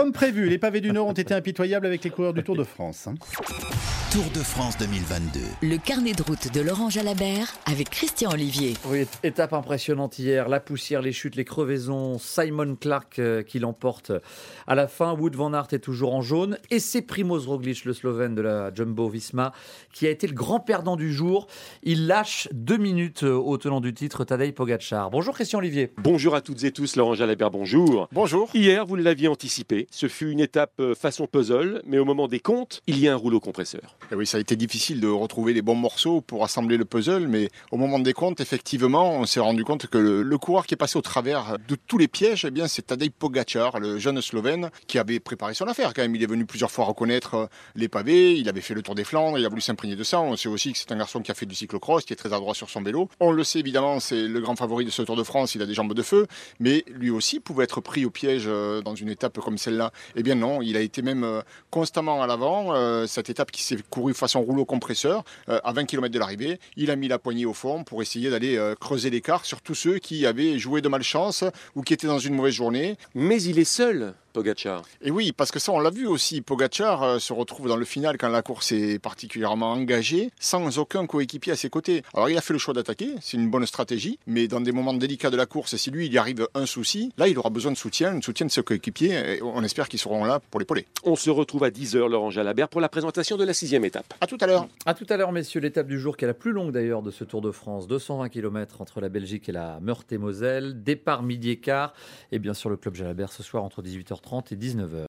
Comme prévu, les pavés du Nord ont été impitoyables avec les coureurs du Tour de France. hein. Tour de France 2022. Le carnet de route de Laurent Jalabert avec Christian Olivier. Oui, étape impressionnante hier. La poussière, les chutes, les crevaisons. Simon Clark euh, qui l'emporte à la fin. Wood van Aert est toujours en jaune. Et c'est Primoz Roglic, le Slovène de la Jumbo Visma, qui a été le grand perdant du jour. Il lâche deux minutes euh, au tenant du titre, Tadej Pogacar. Bonjour Christian Olivier. Bonjour à toutes et tous, Laurent Jalabert, bonjour. Bonjour. Hier, vous l'aviez anticipé, ce fut une étape euh, façon puzzle, mais au moment des comptes, il y a un rouleau compresseur. Et oui, ça a été difficile de retrouver les bons morceaux pour assembler le puzzle, mais au moment des comptes, effectivement, on s'est rendu compte que le, le coureur qui est passé au travers de tous les pièges, eh bien, c'est Tadej Pogacar, le jeune Slovène, qui avait préparé son affaire. Il est venu plusieurs fois reconnaître euh, les pavés, il avait fait le Tour des Flandres, il a voulu s'imprégner de ça. On sait aussi que c'est un garçon qui a fait du cyclocross, qui est très adroit sur son vélo. On le sait évidemment, c'est le grand favori de ce Tour de France, il a des jambes de feu, mais lui aussi pouvait être pris au piège euh, dans une étape comme celle-là. Eh bien non, il a été même euh, constamment à l'avant. Euh, Cette étape qui s'est courue façon rouleau compresseur, euh, à 20 km de l'arrivée, il a mis la poignée au fond pour essayer d'aller creuser l'écart sur tous ceux qui avaient joué de malchance ou qui étaient dans une mauvaise journée. Mais il est seul, Pogacar. Et oui, parce que ça, on l'a vu aussi. Pogacar euh, se retrouve dans le final quand la course est particulièrement engagée, sans aucun coéquipier à ses côtés. Alors, il a fait le choix d'attaquer, c'est une bonne stratégie, mais dans des moments délicats de la course, si lui, il y arrive un souci, là, il aura besoin de soutien, de soutien de ses coéquipiers, et on espère qu'ils seront là pour l'épauler. On se retrouve à 10h, Laurent Jalabert, pour la présentation de la sixième étape. À tout à l'heure. À tout à l'heure, messieurs. L'étape du jour qui est la plus longue d'ailleurs de ce Tour de France. 220 km entre la Belgique et la Meurthe-et-Moselle. Départ midi et quart. Et bien sûr, le Club Jalabert ce soir entre 18h30 et 19h.